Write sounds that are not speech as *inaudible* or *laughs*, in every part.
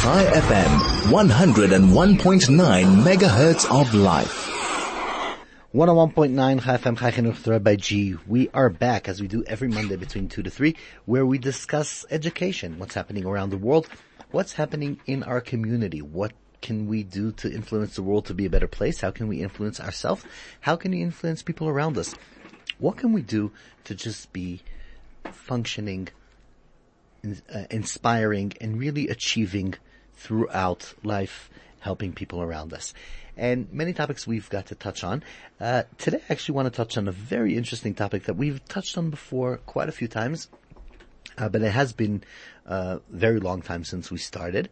Chai FM, 101.9 megahertz of life. 101.9 Chai FM Chai Chinuch by G. We are back as we do every Monday between 2 to 3 where we discuss education, what's happening around the world, what's happening in our community, what can we do to influence the world to be a better place? How can we influence ourselves? How can we influence people around us? What can we do to just be functioning, uh, inspiring, and really achieving throughout life, helping people around us? And many topics we've got to touch on. Uh, today I actually want to touch on a very interesting topic that we've touched on before quite a few times, uh, but it has been a very long time since we started.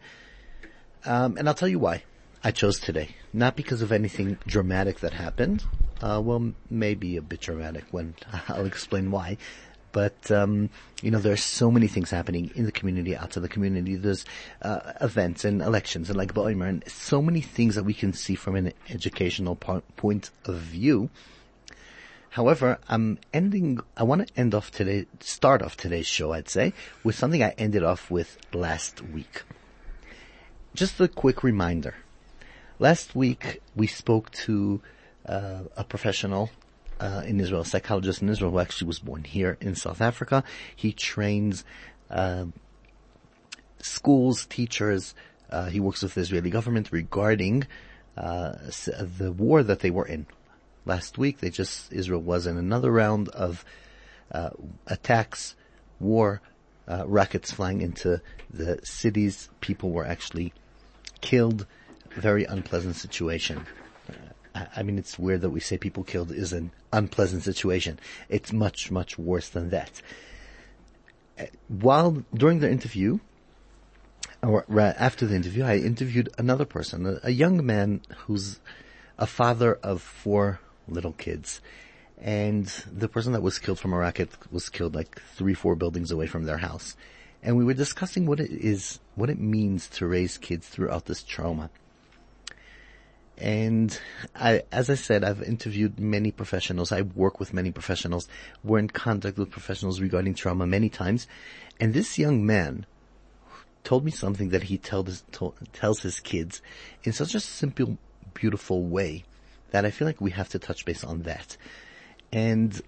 Um, and I'll tell you why I chose today. Not because of anything dramatic that happened. Uh, well, maybe a bit dramatic when *laughs* I'll explain why. But, um, you know, there's so many things happening in the community, outside the community. There's, uh, events and elections and Lag Boimer and so many things that we can see from an educational po- point of view. However, I'm ending, I want to end off today, start off today's show, I'd say, with something I ended off with last week. Just a quick reminder. Last week we spoke to uh, a professional uh, in Israel, a psychologist in Israel who actually was born here in South Africa. He trains uh, schools, teachers. Uh, he works with the Israeli government regarding uh, the war that they were in. Last week, they just Israel was in another round of uh, attacks, war, rockets flying into the cities. People were actually killed. Very unpleasant situation. I mean, it's weird that we say people killed is an unpleasant situation. It's much, much worse than that. Uh, while, during the interview, or after the interview, I interviewed another person, a, a young man who's a father of four little kids. And the person that was killed from a rocket was killed like three, four buildings away from their house and we were discussing what it is, what it means to raise kids throughout this trauma. And I, as I said, I've interviewed many professionals. I work with many professionals. We're in contact with professionals regarding trauma many times. And this young man told me something that he tells, tells his kids in such a simple, beautiful way that I feel like we have to touch base on that. And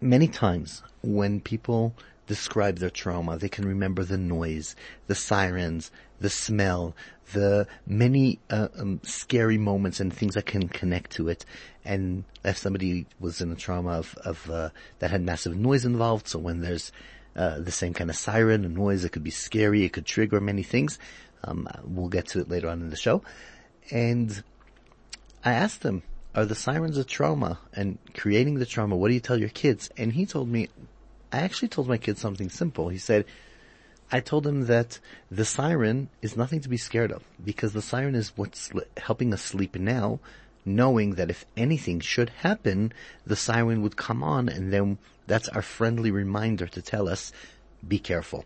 many times when people describe their trauma. They can remember the noise, the sirens, the smell, the many uh, um, scary moments and things that can connect to it. And if somebody was in a trauma of, of uh, that had massive noise involved, so when there's uh, the same kind of siren, a noise, it could be scary, it could trigger many things. Um, we'll get to it later on in the show. And I asked him, are the sirens a trauma and creating the trauma? What do you tell your kids? And he told me, I actually told my kids something simple. He said, I told him that the siren is nothing to be scared of because the siren is what's helping us sleep now, knowing that if anything should happen, the siren would come on and then that's our friendly reminder to tell us, be careful.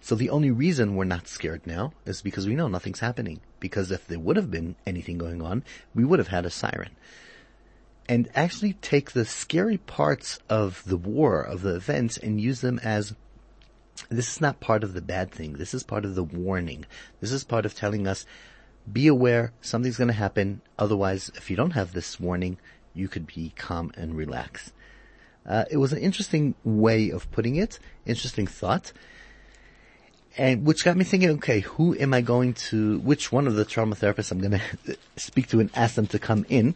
So the only reason we're not scared now is because we know nothing's happening. Because if there would have been anything going on, we would have had a siren and actually take the scary parts of the war, of the events, and use them as this is not part of the bad thing. This is part of the warning. This is part of telling us, be aware, something's going to happen. Otherwise, if you don't have this warning, you could be calm and relax. Uh, it was an interesting way of putting it, interesting thought, and which got me thinking, okay, who am I going to, which one of the trauma therapists I'm going *laughs* to speak to and ask them to come in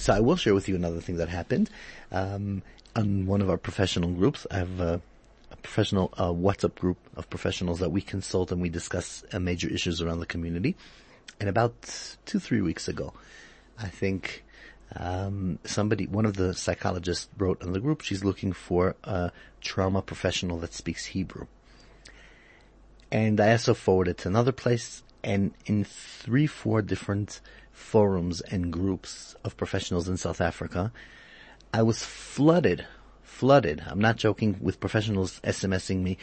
so I will share with you another thing that happened. Um, on one of our professional groups, I have a, a professional uh, WhatsApp group of professionals that we consult and we discuss uh, major issues around the community. And about two, three weeks ago, I think um, somebody, one of the psychologists wrote in the group, she's looking for a trauma professional that speaks Hebrew. And I also forwarded to another place, and in three, four different forums and groups of professionals in South Africa, I was flooded, flooded, I'm not joking, with professionals SMSing me.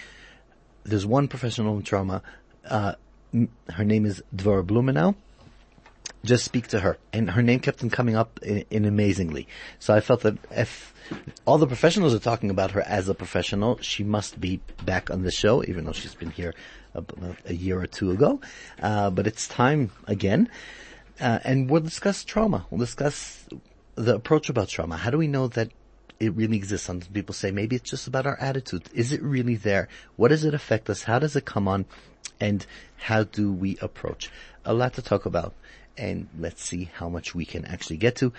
There's one professional in trauma, uh, her name is Dvora Blumenah, just speak to her. And her name kept on coming up in, in, amazingly. So I felt that if all the professionals are talking about her as a professional, she must be back on the show, even though she's been here about a year or two ago. Uh, but it's time again. Uh, and we'll discuss trauma. We'll discuss the approach about trauma. How do we know that it really exists? Some people say maybe it's just about our attitude. Is it really there? What does it affect us? How does it come on? And how do we approach? A lot to talk about. And let's see how much we can actually get to.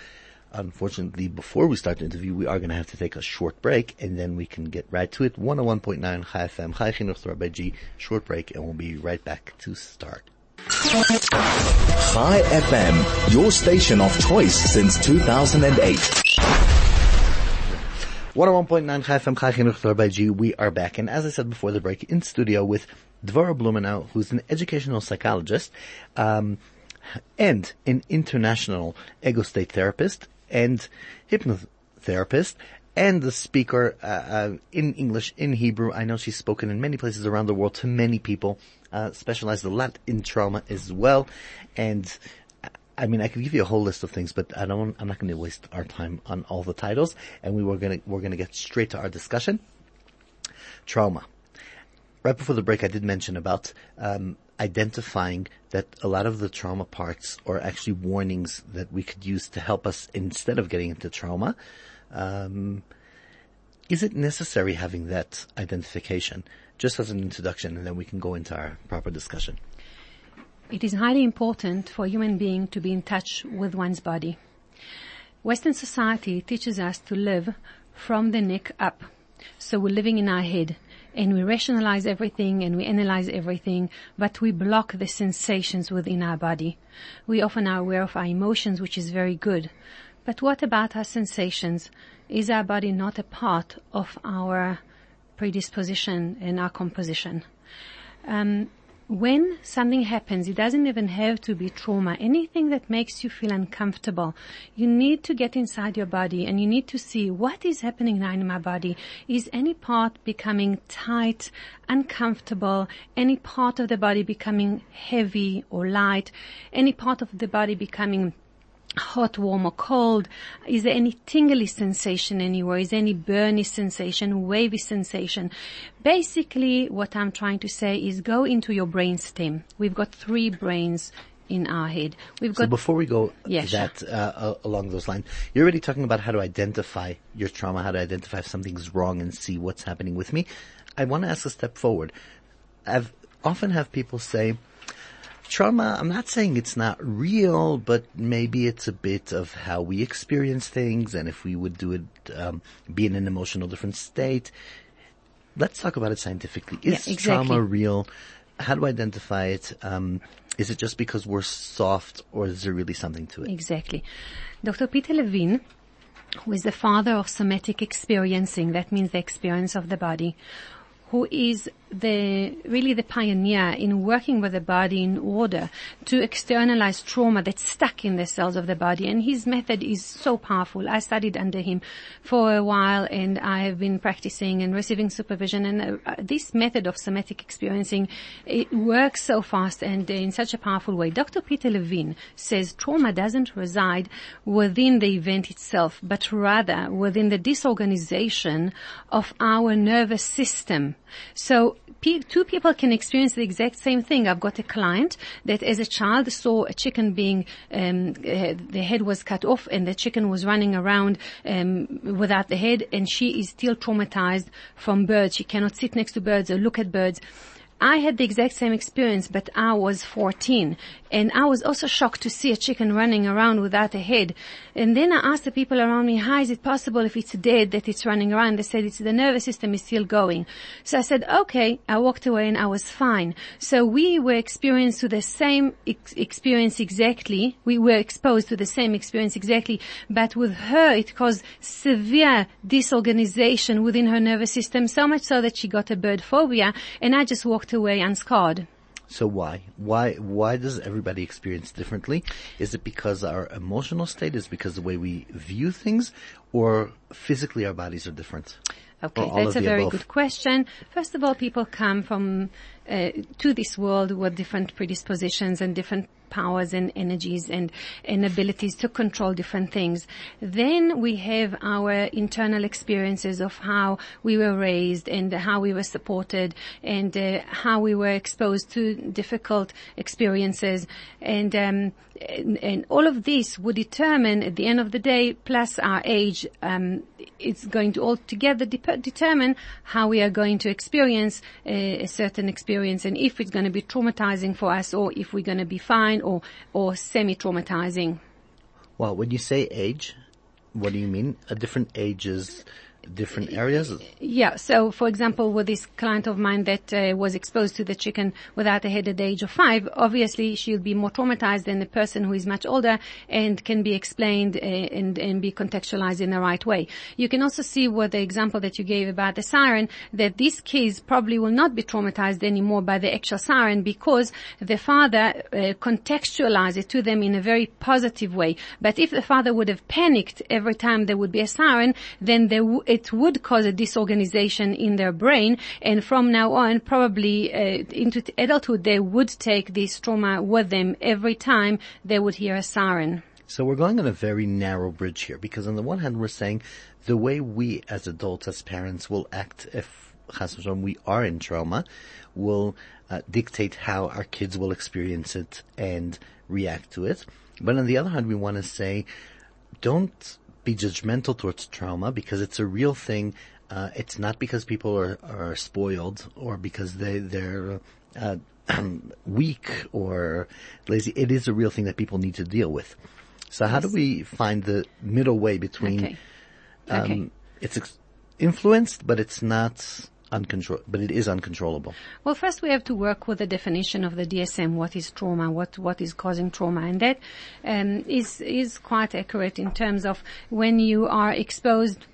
Unfortunately, before we start the interview, we are going to have to take a short break and then we can get right to it. 101.9 Chai FM, Chai Chinuch G, short break and we'll be right back to start. Chai FM, your station of choice since 2008. 101.9 Chai FM, Chai Chinuch G, we are back. And as I said before the break, in studio with Dvora Blumenah, who's an educational psychologist, um, and an international ego state therapist and hypnotherapist and the speaker uh, uh, in English, in Hebrew. I know she's spoken in many places around the world to many people, uh, specialized a lot in trauma as well. And I mean, I could give you a whole list of things, but I don't, I'm not going to waste our time on all the titles. And we were going to, we're going to get straight to our discussion. Trauma. Right before the break, I did mention about, um, identifying that a lot of the trauma parts are actually warnings that we could use to help us instead of getting into trauma. Um, is it necessary having that identification just as an introduction and then we can go into our proper discussion? It is highly important for a human being to be in touch with one's body. Western society teaches us to live from the neck up. So we're living in our head and we rationalize everything and we analyze everything, but we block the sensations within our body. We often are aware of our emotions, which is very good. But what about our sensations? Is our body not a part of our predisposition and our composition? Um, when something happens, it doesn't even have to be trauma. Anything that makes you feel uncomfortable, you need to get inside your body and you need to see what is happening now in my body. Is any part becoming tight, uncomfortable? Any part of the body becoming heavy or light? Any part of the body becoming hot, warm or cold? Is there any tingly sensation anywhere? Is there any burny sensation, wavy sensation? Basically, what I'm trying to say is go into your brain stem. We've got three brains in our head. We've got. So before we go that uh, along those lines, you're already talking about how to identify your trauma, how to identify if something's wrong and see what's happening with me. I want to ask a step forward. I've often have people say, trauma, I'm not saying it's not real, but maybe it's a bit of how we experience things and if we would do it, um, be in an emotional different state. Let's talk about it scientifically. Is yeah, exactly. trauma real? How do I identify it? Um, is it just because we're soft or is there really something to it? Exactly. Dr. Peter Levine, who is the father of somatic experiencing, that means the experience of the body, who is the really the pioneer in working with the body in order to externalize trauma that's stuck in the cells of the body. And his method is so powerful. I studied under him for a while and i have been practicing and receiving supervision. And uh, this method of somatic experiencing it works so fast and in such a powerful way. Dr peter levine says trauma doesn't reside within the event itself but rather within the disorganization of our nervous system. So two people can experience the exact same thing. I've got a client that as a child saw a chicken being, um, uh, the head was cut off and the chicken was running around um, without the head and she is still traumatized from birds. She cannot sit next to birds or look at birds. I had the exact same experience, but I was 14 and I was also shocked to see a chicken running around without a head. And then I asked the people around me, how is it possible if it's dead that it's running around? They said it's the nervous system is still going. So I said, okay. I walked away and I was fine. So we were experienced to the same ex- experience exactly. We were exposed to the same experience exactly, but with her it caused severe disorganization within her nervous system, so much so that she got a bird phobia and I just walked away unscarred. So why? Why, why does everybody experience differently? Is it because our emotional state? Is because the way we view things? Or physically our bodies are different? Okay, that's a very above? good question. First of all, people come from uh, to this world with different predispositions and different powers and energies and, and abilities to control different things. Then we have our internal experiences of how we were raised and how we were supported and uh, how we were exposed to difficult experiences and, um, and, and all of this would determine at the end of the day plus our age um, it's going to altogether de- determine how we are going to experience a, a certain experience and if it's going to be traumatizing for us or if we're going to be fine or, or semi-traumatizing. Well, when you say age, what do you mean? A different ages different areas? Yeah. So, for example, with this client of mine that uh, was exposed to the chicken without a head at the age of five, obviously she'll be more traumatized than the person who is much older and can be explained uh, and, and be contextualized in the right way. You can also see with the example that you gave about the siren that these kids probably will not be traumatized anymore by the actual siren because the father uh, contextualized it to them in a very positive way. But if the father would have panicked every time there would be a siren, then there w- it would cause a disorganization in their brain and from now on probably uh, into adulthood they would take this trauma with them every time they would hear a siren. So we're going on a very narrow bridge here because on the one hand we're saying the way we as adults, as parents will act if we are in trauma will uh, dictate how our kids will experience it and react to it. But on the other hand, we want to say, don't be judgmental towards trauma because it's a real thing. Uh, it's not because people are, are spoiled or because they, they're, uh, *clears throat* weak or lazy. It is a real thing that people need to deal with. So how do we find the middle way between, Okay. um, Okay. it's ex- influenced, but it's not uncontrol, but it is uncontrollable. Well, first we have to work with the definition of the DSM. What is trauma? What what is causing trauma? And that um, is is quite accurate in terms of when you are exposed.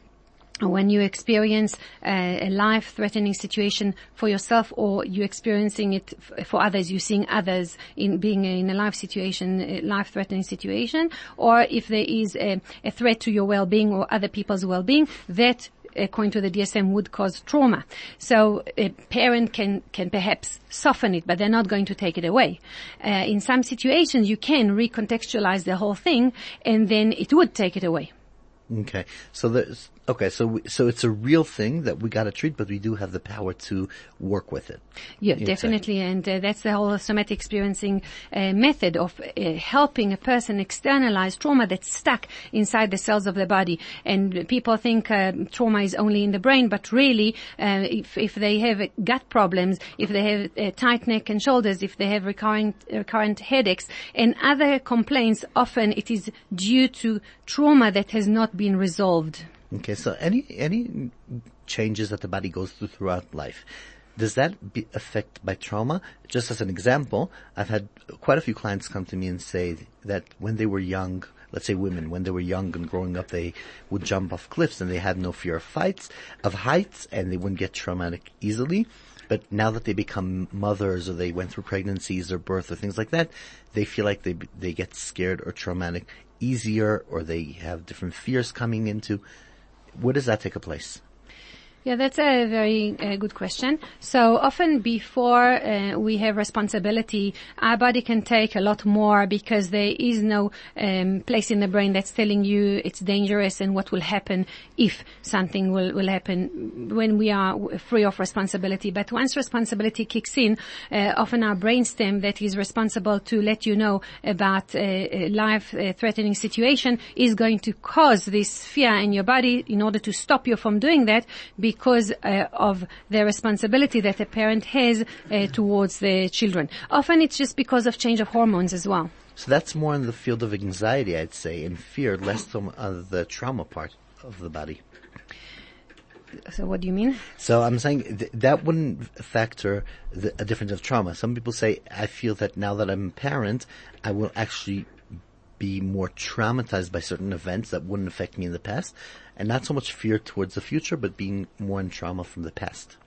When you experience a, a life-threatening situation for yourself, or you experiencing it f- for others, you seeing others in being in a life situation, a life-threatening situation, or if there is a, a threat to your well-being or other people's well-being, that according to the DSM would cause trauma. So a parent can, can perhaps soften it, but they're not going to take it away. Uh, in some situations you can recontextualize the whole thing and then it would take it away. Okay. So there's, okay, so we, so it's a real thing that we gotta treat, but we do have the power to work with it. Yeah, Exactly. definitely, and uh, that's the whole somatic experiencing uh, method of uh, helping a person externalize trauma that's stuck inside the cells of the body. And people think uh, trauma is only in the brain, but really, uh, if if they have gut problems, if they have uh, tight neck and shoulders, if they have recurrent recurrent headaches and other complaints, often it is due to trauma that has not been resolved. Okay, so any any changes that the body goes through throughout life, does that be affect by trauma? Just as an example, I've had quite a few clients come to me and say that when they were young, let's say women, when they were young and growing up, they would jump off cliffs and they had no fear of fights, of heights, and they wouldn't get traumatic easily. But now that they become mothers or they went through pregnancies or birth or things like that, they feel like they they get scared or traumatic easier or they have different fears coming into. Where does that take a place? Yeah, that's a very uh, good question. So often before uh, we have responsibility, our body can take a lot more because there is no um, place in the brain that's telling you it's dangerous and what will happen if something will, will happen when we are free of responsibility. But once responsibility kicks in, uh, often our brainstem that is responsible to let you know about a, a life-threatening situation is going to cause this fear in your body in order to stop you from doing that because uh, of the responsibility that a parent has uh, towards the children. Often it's just because of change of hormones as well. So that's more in the field of anxiety, I'd say, and fear, less so on the trauma part of the body. So what do you mean? So I'm saying th- that wouldn't factor the, a difference of trauma. Some people say, I feel that now that I'm a parent, I will actually be more traumatized by certain events that wouldn't affect me in the past, and not so much fear towards the future, but being more in trauma from the past.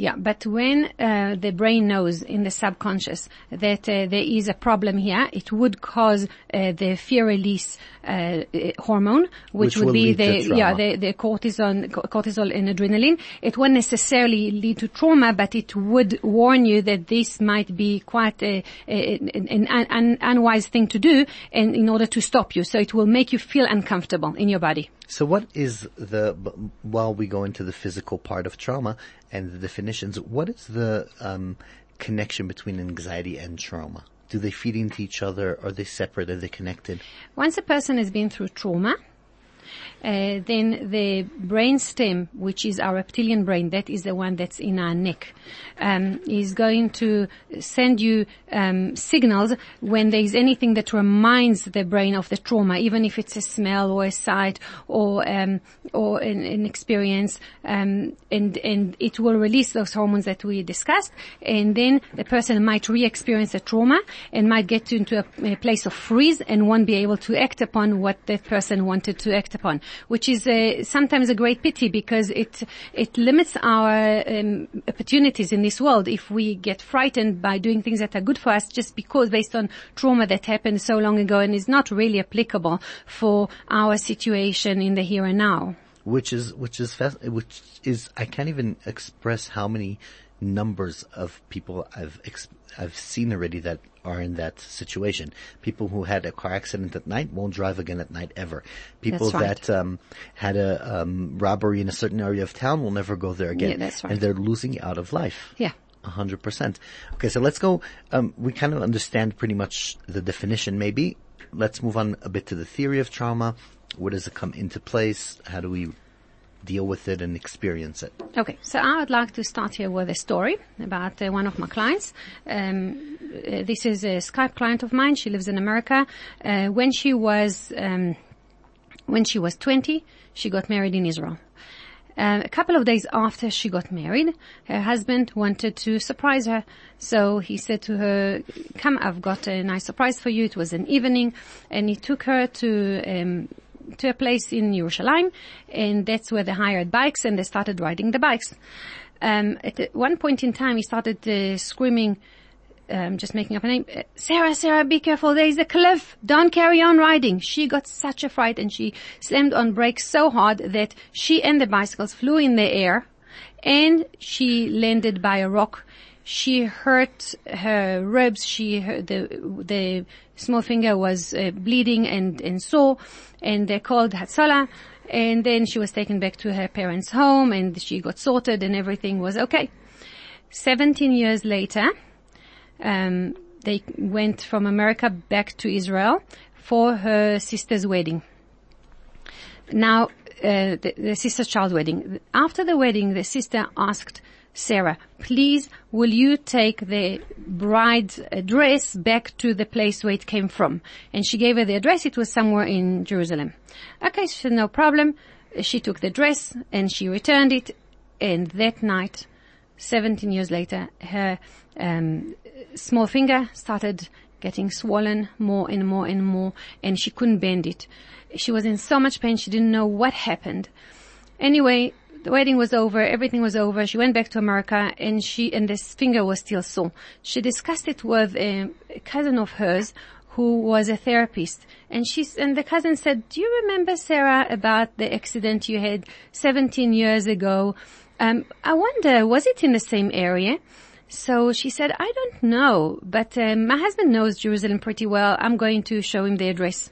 Yeah, but when uh, the brain knows in the subconscious that uh, there is a problem here, it would cause uh, the fear release uh, uh, hormone, which, Which would be the yeah the, the cortisol cortisol and adrenaline. It won't necessarily lead to trauma, but it would warn you that this might be quite a, a, an, an, an unwise thing to do, and in order to stop you, so it will make you feel uncomfortable in your body. So what is the, while we go into the physical part of trauma and the definitions, what is the um, connection between anxiety and trauma? Do they feed into each other? Are they separate? Are they connected? Once a person has been through trauma, uh, then the brain stem, which is our reptilian brain, that is the one that's in our neck, um, is going to send you um, signals when there is anything that reminds the brain of the trauma, even if it's a smell or a sight or um, or an, an experience, um, and and it will release those hormones that we discussed, and then the person might re-experience the trauma and might get into a, a place of freeze and won't be able to act upon what that person wanted to act upon, which is uh, sometimes a great pity because it it limits our um, opportunities in this world if we get frightened by doing things that are good for us just because based on trauma that happened so long ago and is not really applicable for our situation in the here and now. Which is, which is, which is, I can't even express how many numbers of people I've, ex- I've seen already that are in that situation. People who had a car accident at night won't drive again at night ever. People right. that um, had a um, robbery in a certain area of town will never go there again. Yeah, that's right. And they're losing out of life. Yeah. A hundred percent. Okay, so let's go. Um, we kind of understand pretty much the definition. Maybe let's move on a bit to the theory of trauma. Where does it come into place? How do we deal with it and experience it? Okay, so I would like to start here with a story about uh, one of my clients. Um, uh, this is a Skype client of mine. She lives in America. Uh, when she was um, when she was 20, she got married in Israel. Uh, a couple of days after she got married, her husband wanted to surprise her. So he said to her, come, I've got a nice surprise for you. It was an evening and he took her to, um, to a place in Yerushalayim and that's where they hired bikes and they started riding the bikes. Um, at one point in time, he started uh, screaming, um, just making up a name. "Uh, Sarah, Sarah, be careful. There is a cliff. Don't carry on riding. She got such a fright and she slammed on brakes so hard that she and the bicycles flew in the air and she landed by a rock. She hurt her ribs. She hurt the the small finger was uh, bleeding and and sore, and they called Hatzalah. And then she was taken back to her parents' home, and she got sorted, and everything was okay. Seventeen years later, um, they went from America back to Israel for her sister's wedding. Now, uh, the, the sister's child wedding. After the wedding, the sister asked Sarah, please, will you take the bride's dress back to the place where it came from? And she gave her the address. It was somewhere in Jerusalem. Okay, she said, no problem. She took the dress and she returned it. And that night, 17 years later, her um, small finger started getting swollen more and more and more, and she couldn't bend it. She was in so much pain, she didn't know what happened. Anyway, the wedding was over, everything was over. She went back to America, and she and this finger was still sore. She discussed it with a, cousin of hers who was a therapist. And she, and the cousin said, do you remember, Sarah, about the accident you had 17 years ago? Um, I wonder, was it in the same area? So she said, I don't know, but um, my husband knows Jerusalem pretty well. I'm going to show him the address.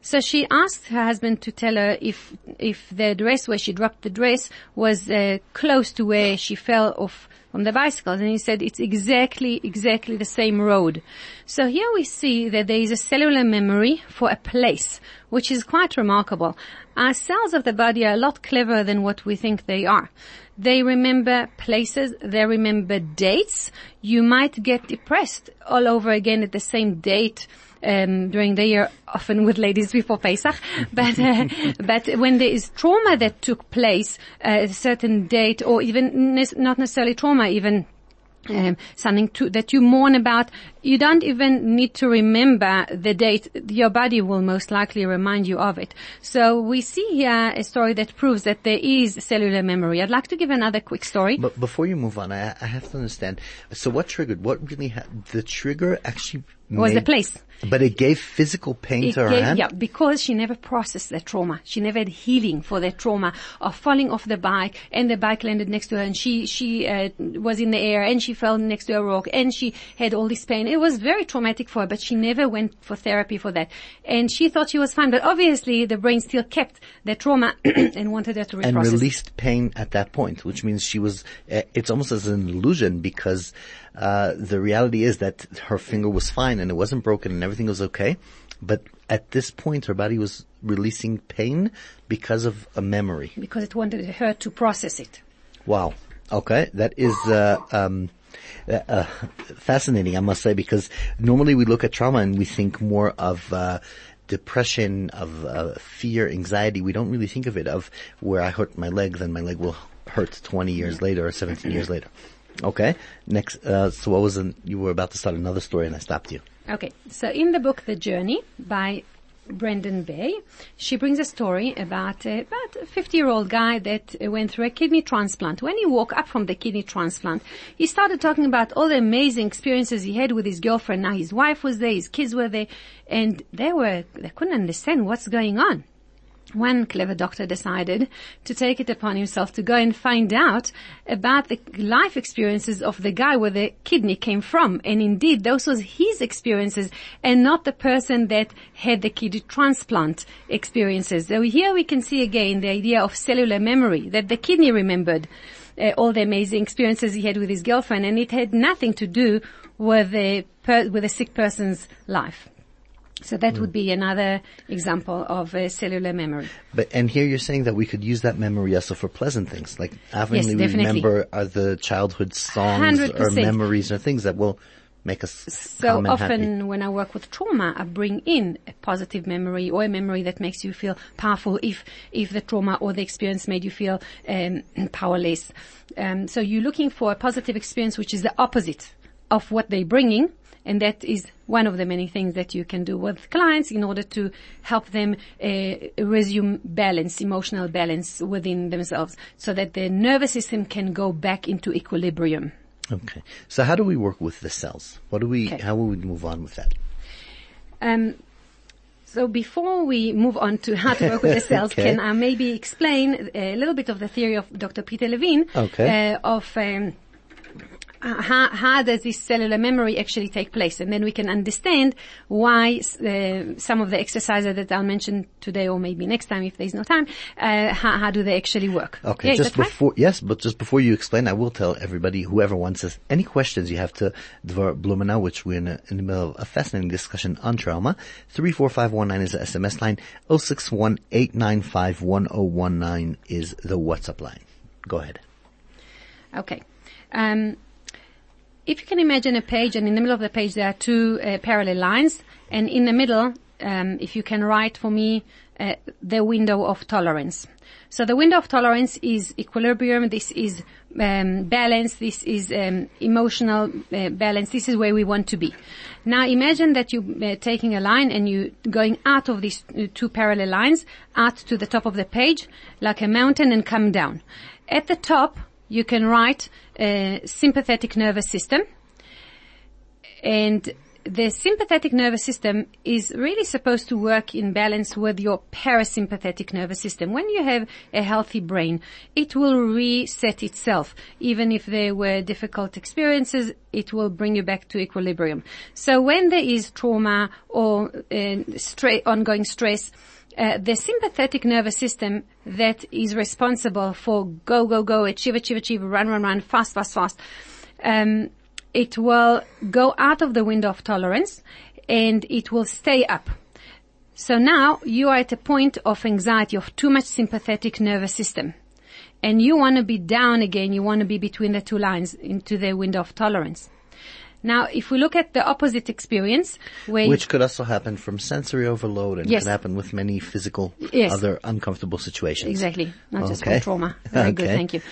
So she asked her husband to tell her if if the address where she dropped the dress was uh, close to where she fell off from the bicycle, and he said it's exactly exactly the same road. So here we see that there is a cellular memory for a place, which is quite remarkable. Our cells of the body are a lot cleverer than what we think they are. They remember places, they remember dates. You might get depressed all over again at the same date um, during the year, often with ladies before Pesach. *laughs* But uh, but when there is trauma that took place at a certain date, or even ne- not necessarily trauma, even um, something to, that you mourn about, you don't even need to remember the date. Your body will most likely remind you of it. So we see here a story that proves that there is cellular memory. I'd like to give another quick story. But before you move on, I, I have to understand. So what triggered? What really ha- the trigger actually was the place. But it gave physical pain It to her gave- hand. yeah, because she never processed that trauma. She never had healing for that trauma of falling off the bike and the bike landed next to her and she, she, uh, was in the air and she fell next to a rock and she had all this pain. It was very traumatic for her, but she never went for therapy for that. And she thought she was fine, but obviously the brain still kept that trauma *clears throat* and wanted her to reprocess. and released pain at that point, which means she was, uh, it's almost as an illusion because, uh, the reality is that her finger was fine and it wasn't broken and everything was okay. But at this point, her body was releasing pain because of a memory. because it wanted her to process it. Wow. Okay. That is, uh, um, uh, uh, fascinating, I must say, because normally we look at trauma and we think more of, uh, depression, of, uh, fear, anxiety. We don't really think of it of where I hurt my leg, then my leg will hurt 20 years later or 17 years *clears throat* later. Okay. Next, uh, so what was, an, you were about to start another story and I stopped you. Okay, so in the book The Journey by Brandon Bays, she brings a story about a, about a 50 year old guy that went through a kidney transplant. When he woke up from the kidney transplant, he started talking about all the amazing experiences he had with his girlfriend. Now his wife was there, his kids were there, and they were, they couldn't understand what's going on one clever doctor decided to take it upon himself to go and find out about the life experiences of the guy where the kidney came from. And indeed, those was his experiences and not the person that had the kidney transplant experiences. So here we can see again the idea of cellular memory, that the kidney remembered uh, all the amazing experiences he had with his girlfriend and it had nothing to do with the, per- with a sick person's life. So that would be another example of uh, cellular memory. But and here you're saying that we could use that memory also for pleasant things, like having Yes, remember are the childhood songs or 100%. memories or things that will make us So often happy. when I work with trauma, I bring in a positive memory or a memory that makes you feel powerful if, if the trauma or the experience made you feel um, *clears throat* powerless. Um, so you're looking for a positive experience which is the opposite of what they're bringing. And that is one of the many things that you can do with clients in order to help them uh, resume balance, emotional balance within themselves so that their nervous system can go back into equilibrium. Okay. So how do we work with the cells? What do we, Okay. how will we move on with that? Um, so before we move on to how to work with the *laughs* cells, Okay. can I maybe explain a little bit of the theory of Dr. Peter Levine Okay. uh, of um, how, how does this cellular memory actually take place? And then we can understand why uh, some of the exercises that I'll mention today or maybe next time if there's no time, uh, how, how do they actually work? Okay, Yeah, just before, yes, but just before you explain, I will tell everybody, whoever wants us, any questions you have to Dvar Blumenah, which we're in, a, in the middle of a fascinating discussion on trauma. 34519 is the SMS line. 061-895-1019 is the WhatsApp line. Go ahead. Okay. Um, if you can imagine a page, and in the middle of the page there are two uh, parallel lines, and in the middle, um, if you can write for me uh, the window of tolerance. So the window of tolerance is equilibrium. This is um, balance. This is um, emotional uh, balance. This is where we want to be. Now imagine that you're uh, taking a line and you going out of these uh, two parallel lines, out to the top of the page, like a mountain, and come down. At the top, you can write uh, sympathetic nervous system. And the sympathetic nervous system is really supposed to work in balance with your parasympathetic nervous system. When you have a healthy brain, it will reset itself. Even if there were difficult experiences, it will bring you back to equilibrium. So when there is trauma or uh, stra- ongoing stress, uh, the sympathetic nervous system that is responsible for go, go, go, achieve, achieve, achieve, run, run, run, fast, fast, fast, um, it will go out of the window of tolerance and it will stay up. So now you are at a point of anxiety, of too much sympathetic nervous system. And you want to be down again, you want to be between the two lines into the window of tolerance. Now, if we look at the opposite experience, where Which could also happen from sensory overload and Yes. can happen with many physical, Yes. other uncomfortable situations. Exactly. Not just from trauma. *laughs* Very good. Thank you.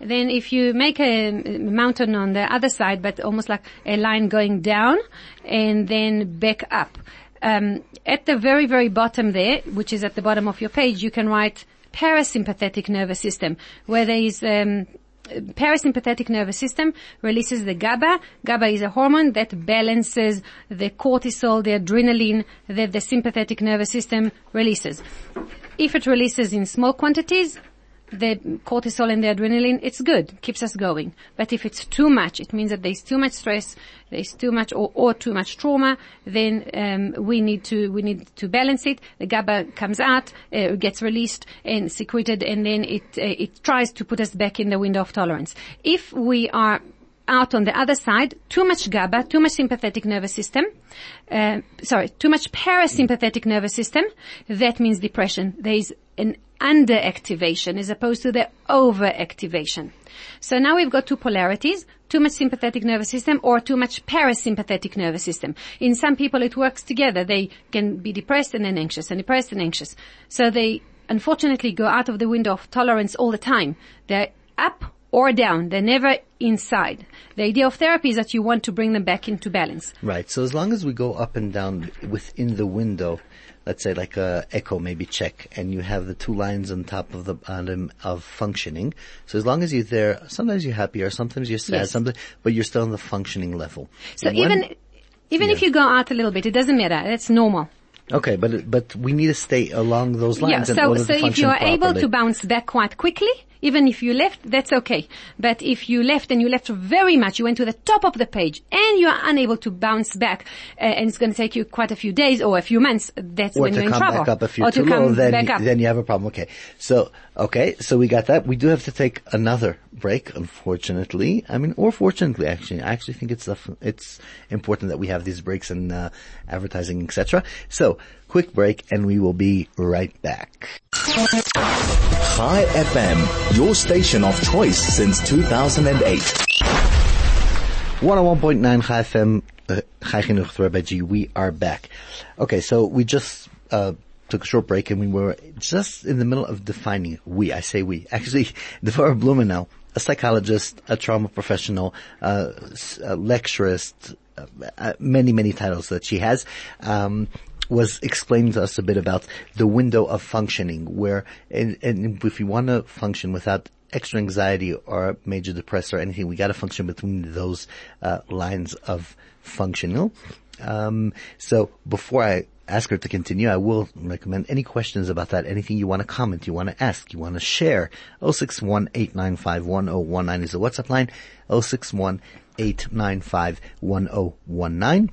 Then if you make a mountain on the other side, but almost like a line going down and then back up. Um, at the very, very bottom there, which is at the bottom of your page, you can write parasympathetic nervous system, where there is um, parasympathetic nervous system releases the GABA. GABA is a hormone that balances the cortisol, the adrenaline that the sympathetic nervous system releases. If it releases in small quantities, the cortisol and the adrenaline, it's good, keeps us going. But if it's too much, it means that there's too much stress, there's too much or, or too much trauma, then um, we need to we need to balance it. The GABA comes out, uh, gets released and secreted, and then it uh, it tries to put us back in the window of tolerance. If we are out on the other side, too much GABA, too much sympathetic nervous system, uh, sorry, too much parasympathetic nervous system, that means depression. There is an underactivation as opposed to the overactivation. So now we've got two polarities, too much sympathetic nervous system or too much parasympathetic nervous system. In some people it works together. They can be depressed and then anxious and depressed and anxious. So they unfortunately go out of the window of tolerance all the time. They're up or down. They're never inside. The idea of therapy is that you want to bring them back into balance. Right. So as long as we go up and down within the window, let's say like a echo maybe check and you have the two lines on top of the bottom of functioning. So as long as you're there, sometimes you're happy or sometimes you're sad, Yes. sometimes, but you're still on the functioning level. So When- even, even if you go out a little bit, it doesn't matter. That's normal. Okay, but, but we need to stay along those lines Yeah, so, so if you are able to bounce back quite quickly, even if you left, that's okay. But if you left and you left very much, you went to the top of the page and you are unable to bounce back, uh, and it's going to take you quite a few days or a few months, that's or when you're in come trouble. back up if you're or too to come low, then, back up. then you have a problem. Okay. So, okay, so we got that. We do have to take another break, unfortunately. I mean, or fortunately, actually. I actually think it's, it's important that we have these breaks in, uh, advertising, etc. So, quick break and we will be right back. Chai FM, your station of choice since 2008. 101.9 Chai FM, uh, we are back. Okay, so we just, uh, took a short break and we were just in the middle of defining we, I say we, actually, *laughs* Devorah Blumenah, a psychologist, a trauma professional, uh, a lecturist, uh, uh, many, many titles that she has, um, was explaining to us a bit about the window of functioning where, and, and if you want to function without extra anxiety or major depressor or anything, we got to function between those uh, lines of functional. Um, so before I ask her to continue, I will recommend any questions about that, anything you want to comment, you want to ask, you want to share. 061-895-1019 is the WhatsApp line. 061-895-1019.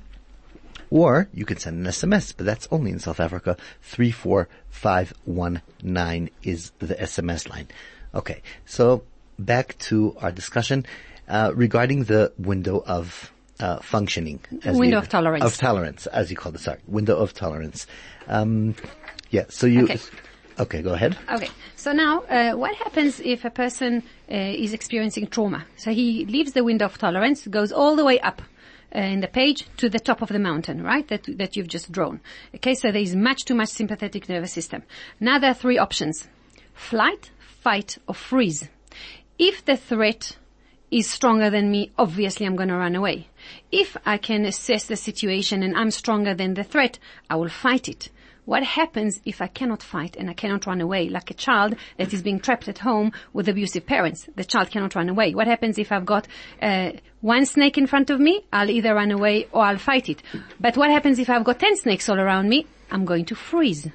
Or you can send an SMS, but that's only in South Africa. 34519 is the SMS line. Okay, so back to our discussion uh, regarding the window of uh, functioning. as Window we- of tolerance. Of tolerance, as you call it. Sorry, window of tolerance. Um, yeah. So you. Okay. Okay, go ahead. Okay. So now, uh, what happens if a person uh, is experiencing trauma? So he leaves the window of tolerance, goes all the way up Uh, in the page to the top of the mountain, right? That that you've just drawn. Okay. So there is much too much sympathetic nervous system. Now there are three options: flight, fight, or freeze. If the threat is stronger than me, obviously I'm going to run away. If I can assess the situation and I'm stronger than the threat, I will fight it. What happens if I cannot fight and I cannot run away? Like a child that is being trapped at home with abusive parents. The child cannot run away. What happens if I've got uh, one snake in front of me? I'll either run away or I'll fight it. But what happens if I've got ten snakes all around me? I'm going to freeze.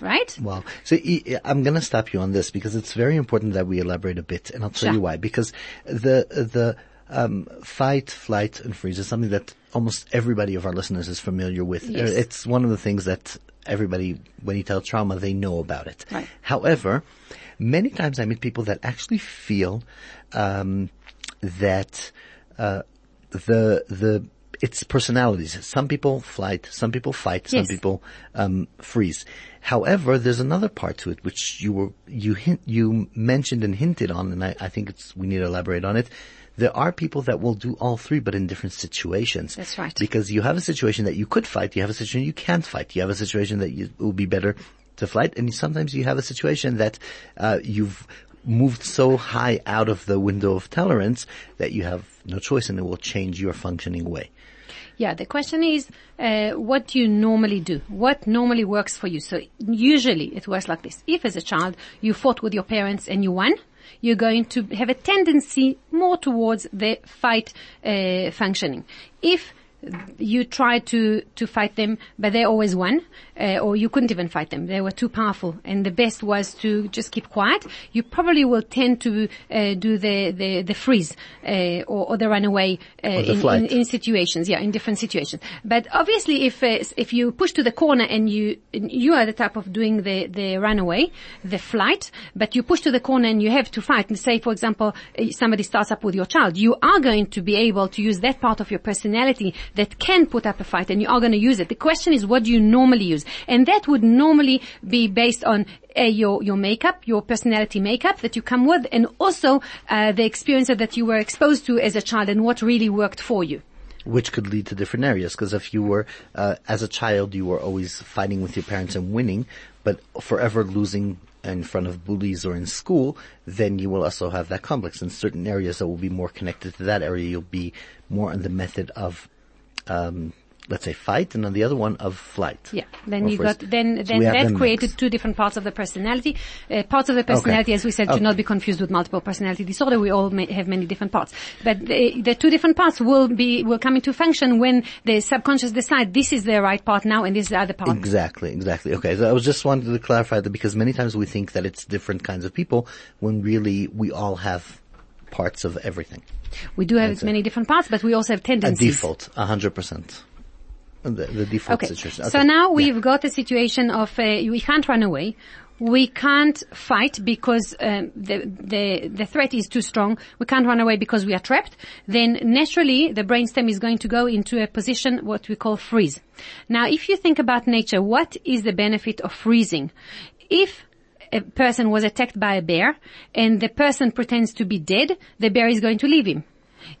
Right? Wow. So I'm going to stop you on this because it's very important that we elaborate a bit, and I'll tell Sure. you why. Because the the um, fight, flight, and freeze is something that almost everybody of our listeners is familiar with. Yes. Uh, It's one of the things that everybody, when you tell trauma, they know about it. Right. However, many times I meet people that actually feel um, that uh, the the it's personalities. Some people flight, some people fight, some Yes. people um, freeze. However, there's another part to it which you were you hint, you mentioned and hinted on, and I, I think it's we need to elaborate on it. There are people that will do all three, but in different situations. That's right. Because you have a situation that you could fight, you have a situation you can't fight, you have a situation that you, it will be better to fight, and sometimes you have a situation that uh, you've moved so high out of the window of tolerance that you have no choice and it will change your functioning way. Yeah, the question is, uh, what do you normally do? What normally works for you? So usually it works like this. If as a child you fought with your parents and you won, you're going to have a tendency more towards the fight uh, functioning. If you try to, to fight them, but they always won, uh, or you couldn't even fight them. They were too powerful, and the best was to just keep quiet. You probably will tend to uh, do the, the, the freeze uh, or, or, the runaway uh, the in, in, in, situations, yeah, in different situations. But obviously, if uh, if you push to the corner and you you are the type of doing the the runaway, the flight, but you push to the corner and you have to fight. And say, for example, uh, somebody starts up with your child, you are going to be able to use that part of your personality that can put up a fight and you are going to use it. The question is what do you normally use? And that would normally be based on uh, your, your makeup, your personality makeup that you come with and also uh, the experience that you were exposed to as a child and what really worked for you which could lead to different areas. Because if you were, uh, as a child, you were always fighting with your parents and winning, but forever losing in front of bullies or in school, then you will also have that complex. In certain areas that will be more connected to that area, you'll be more on the method of um, let's say fight and on the other one of flight. Yeah. Then you got, then, then so that created mixed. two different parts of the personality. Uh, parts of the personality, okay. as we said, okay. do not be confused with multiple personality disorder. We all may have many different parts. But the, the, two different parts will be, will come into function when the subconscious decide this is the right part now and this is the other part. Exactly, exactly. Okay. So I was just wanted to clarify that because many times we think that it's different kinds of people when really we all have parts of everything. We do have many different parts, but we also have tendencies. A default, hundred percent. The, the, default okay. situation. Okay. So now we've yeah. got a situation of uh, we can't run away. We can't fight because um, the, the the threat is too strong. We can't run away because we are trapped. Then naturally, the brainstem is going to go into a position what we call freeze. Now, if you think about nature, what is the benefit of freezing? If a person was attacked by a bear and the person pretends to be dead, the bear is going to leave him.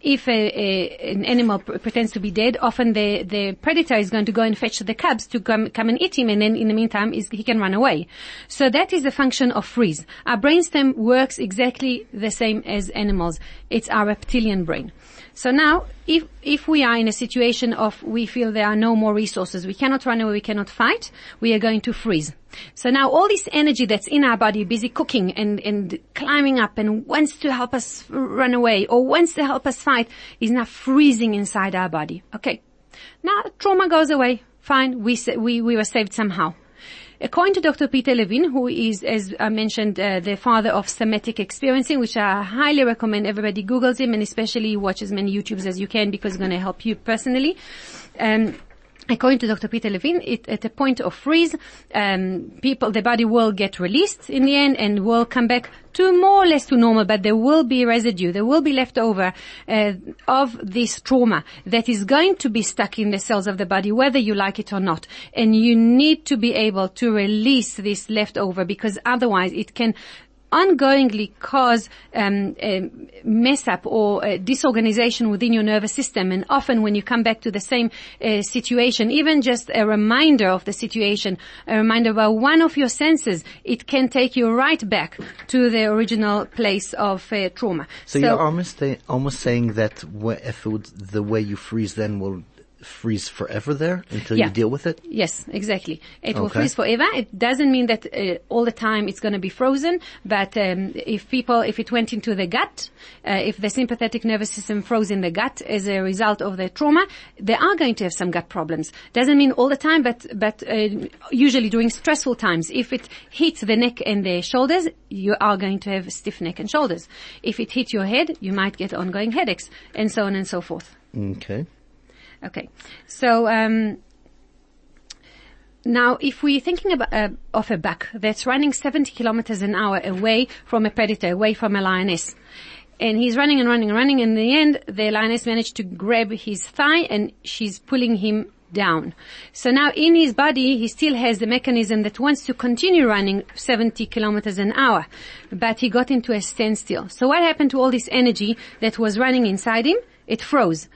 If a, a, an animal pr- pretends to be dead, often the, the predator is going to go and fetch the cubs to come, come and eat him, and then in the meantime, he can run away. So that is the function of freeze. Our brainstem works exactly the same as animals. It's our reptilian brain. So now, if, if we are in a situation of we feel there are no more resources, we cannot run away, we cannot fight, we are going to freeze. So now all this energy that's in our body busy cooking and, and climbing up and wants to help us run away or wants to help us fight is now freezing inside our body. Okay. Now trauma goes away. Fine. We, we, we were saved somehow. According to Dr. Peter Levine, who is, as I mentioned, uh, the father of somatic experiencing, which I highly recommend everybody Googles him and especially watch as many YouTubes as you can because it's going to help you personally. Um, According to Dr. Peter Levine, it, at a point of freeze, um, people, the body will get released in the end and will come back to more or less to normal, but there will be residue, there will be left over uh, of this trauma that is going to be stuck in the cells of the body, whether you like it or not. And you need to be able to release this leftover because otherwise it can ongoingly cause um, a mess up or disorganization within your nervous system. And often when you come back to the same uh, situation, even just a reminder of the situation, a reminder about one of your senses, it can take you right back to the original place of uh, trauma. So, so, you're almost, almost saying that if would, the way you freeze then will freeze forever there until yeah. you deal with it? Yes, exactly. It okay. will freeze forever. It doesn't mean that uh, all the time it's going to be frozen, but um, if people, if it went into the gut, uh, if the sympathetic nervous system froze in the gut as a result of the trauma, they are going to have some gut problems. Doesn't mean all the time, but but uh, usually during stressful times, if it hits the neck and the shoulders, you are going to have stiff neck and shoulders. If it hits your head, you might get ongoing headaches, and so on and so forth. Okay. Okay. So, um, now, if we're thinking about, uh, of a buck that's running 70 kilometers an hour away from a predator, away from a lioness, and he's running and running and running, and in the end, the lioness managed to grab his thigh and she's pulling him down. So now in his body, he still has the mechanism that wants to continue running 70 kilometers an hour, but he got into a standstill. So what happened to all this energy that was running inside him? It froze.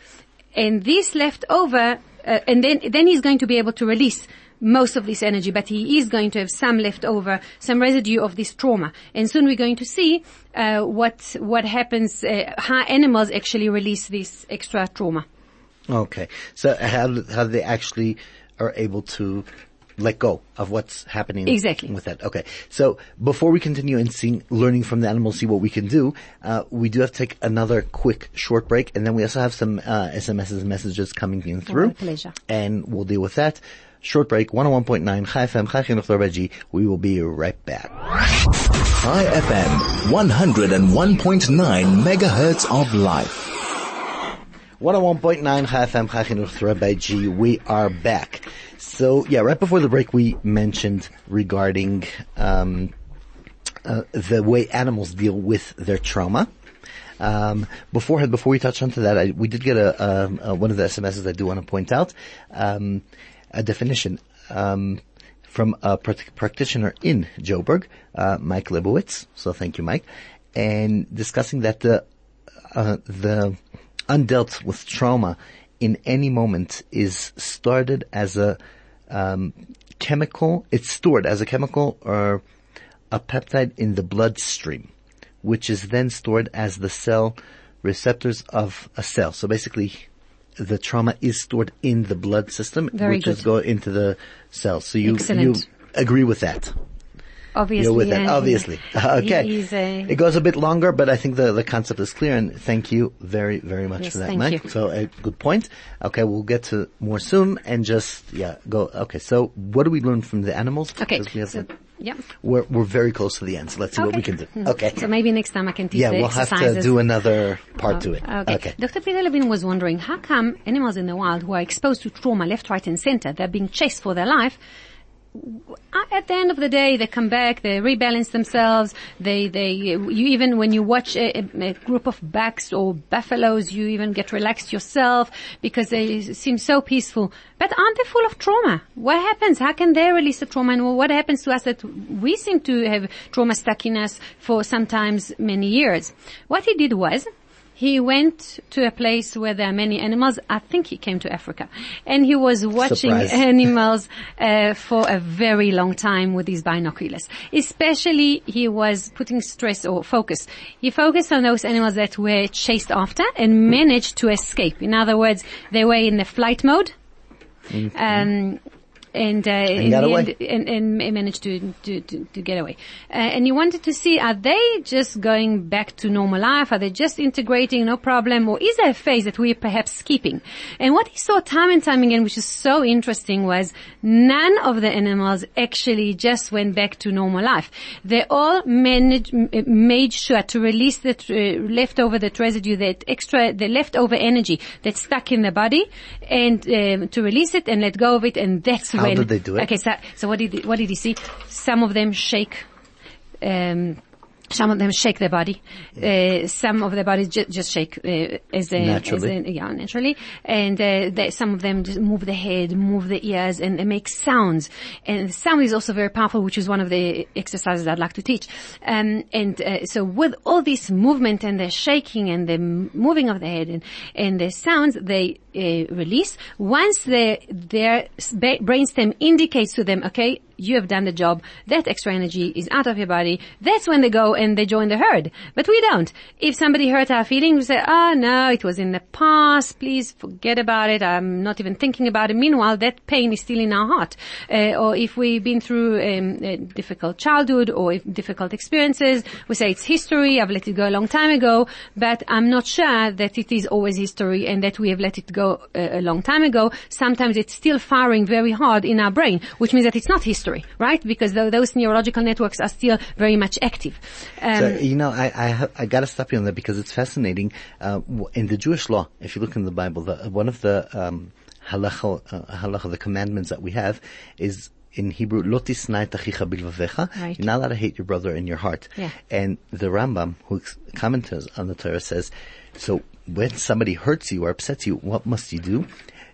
And this left over uh, and then then he's going to be able to release most of this energy, but he is going to have some left over, some residue of this trauma. And soon we're going to see uh, what what happens, uh, how animals actually release this extra trauma. Okay. So how, how they actually are able to let go of what's happening Exactly. with that. Okay. So before we continue and seeing, learning from the animals, see what we can do, uh, we do have to take another quick short break and then we also have some, uh, SMSs and messages coming in through. My pleasure. And we'll deal with that. Short break, 101.9 Chai FM, Chai Chinuch Dor We will be right back. Chai FM, 101.9 megahertz of life. 101.9 Chai FM, Chai Chinuch Dor We are back. So yeah, right before the break we mentioned regarding, um, uh, the way animals deal with their trauma. Um, before before we touch onto that, I, we did get a, um, uh, one of the SMSs I do want to point out um, a definition um, from a prac- practitioner in Joburg, uh, Mike Lebowitz. So thank you, Mike, and discussing that the uh, the undealt with trauma in any moment is started as a um, chemical. It's stored as a chemical or a peptide in the bloodstream, which is then stored as the cell receptors of a cell. So basically, the trauma is stored in the blood system, Very which is go into the cells. So you you agree with that? Obviously, You're with that, yeah. obviously. *laughs* Okay. A- it goes a bit longer, but I think the, the concept is clear and thank you very, very much Yes, for that, thank Mike. you. So a good point. Okay, we'll get to more soon and just, yeah, go, okay, so what do we learn from the animals? Okay, we have so, some- yeah. we're, we're very close to the end, so let's see what we can do. Hmm. Okay. So maybe next time I can teach yeah, we'll have to do another part to it. Okay. Okay. Dr. Peter Levine was wondering how come animals in the wild who are exposed to trauma left, right and center, they're being chased for their life, Uh, at the end of the day, they come back, they rebalance themselves, they, they, you even, when you watch a, a, a group of bucks or buffaloes, you even get relaxed yourself because they seem so peaceful. But aren't they full of trauma? What happens? How can they release the trauma? And what happens to us that we seem to have trauma stuck in us for sometimes many years? What he did was, he went to a place where there are many animals. I think he came to Africa, and he was watching Surprise. *laughs* animals uh, for a very long time with his binoculars. Especially, he was putting stress or focus. He focused on those animals that were chased after and managed to escape. In other words, they were in the flight mode. Um, and, uh, in got the away. end, and, and managed to, to, to, to get away. Uh, and you wanted to see, are they just going back to normal life? Are they just integrating, no problem? Or is there a phase that we're perhaps skipping? And what he saw time and time again, which is so interesting, was none of the animals actually just went back to normal life. They all managed, made sure to release the uh, leftover, that residue, that extra, the leftover energy that's stuck in the body, and um, to release it and let go of it, and that's when. did they do it? Okay, so so what did what did he see? Some of them shake. Um, some of them shake their body. Uh, some of their bodies ju- just shake uh, as a, Naturally. as a, yeah, naturally. And uh, they, some of them just move the head, move the ears, and, and make sounds. And sound is also very powerful, which is one of the exercises I'd like to teach. Um, and uh, so with all this movement and the shaking and the moving of the head and, and the sounds, they uh, release. Once the, their sp- brainstem indicates to them, okay, you have done the job. That extra energy is out of your body. That's when they go and they join the herd. But we don't. If somebody hurt our feelings, we say, oh no, it was in the past. Please forget about it. I'm not even thinking about it. Meanwhile, that pain is still in our heart. Uh, or if we've been through um, a difficult childhood or if difficult experiences, we say it's history. I've let it go a long time ago, but I'm not sure that it is always history and that we have let it go a, a long time ago. Sometimes it's still firing very hard in our brain, which means that it's not history, right? Because tho- those neurological networks are still very much active. Um, So, you know, I, I, ha- I gotta stop you on that because it's fascinating. Uh, in the Jewish law, if you look in the Bible, the, one of the, um, halacha, uh, halacha, the commandments that we have is in Hebrew, lo tisna et bilvavecha. Right. You're not allowed to hate your brother in your heart. Yeah. And the Rambam, who commentates on the Torah says, so when somebody hurts you or upsets you, what must you do?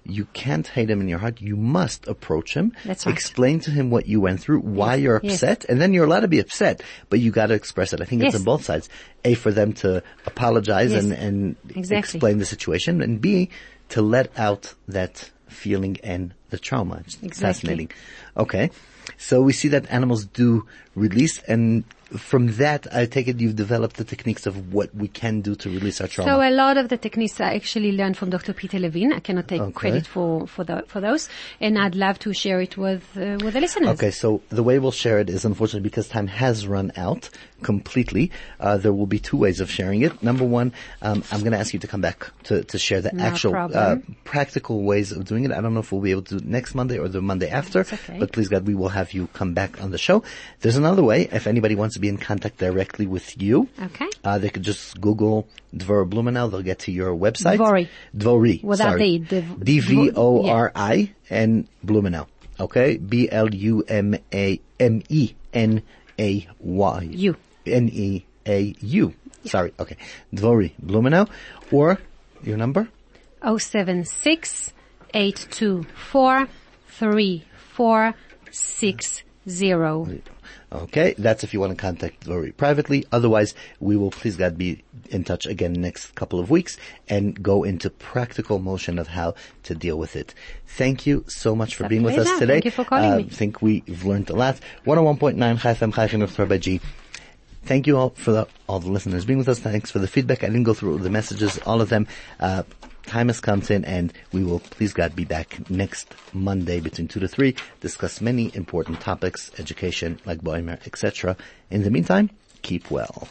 You can't hate him in your heart. You must approach him. That's right. Explain to him what you went through, why you're Yes. upset, and then you're allowed to be upset, but you got to express it. I think it's on both sides. A for them to apologize Yes. and and Exactly. explain the situation, and B to let out that feeling and the trauma. It's Exactly. fascinating. Okay. So we see that animals do release and from that, I take it you've developed the techniques of what we can do to release our trauma. So a lot of the techniques I actually learned from Dr. Peter Levine. I cannot take Okay. credit for for, the, for those, and I'd love to share it with uh, with the listeners. Okay, so the way we'll share it is unfortunately because time has run out completely. Uh, there will be two ways of sharing it. Number one, um, I'm going to ask you to come back to, to share the No actual uh, practical ways of doing it. I don't know if we'll be able to do it next Monday or the Monday after, okay. but please God, we will have you come back on the show. There's another way. If anybody wants to be in contact directly with you, Okay. uh, they could just Google Dvora Blumenah. They'll get to your website. Dvori. Dvori. Without sorry. the- the- D-V-O-R-I and Blumenah. Okay? B-L-U-M-A-M-E-N-A-Y. You. N-E-A-U. Sorry. Okay. Dvori Blumenah. Or your number? 076 824 3460. Okay, that's if you want to contact Dvori privately. Otherwise, we will please God be in touch again next couple of weeks and go into practical motion of how to deal with it. Thank you so much for being with us today. Thank you for calling uh, me. I think we've learned a lot. 101.9 Chai FM Chai Rabbi G. Thank you all for the, all the listeners being with us. Thanks for the feedback. I didn't go through the messages, all of them. Uh, time has come in and we will, please God, be back next Monday between 2 to 3, discuss many important topics, education, Lag Boimer, etc. In the meantime, keep well.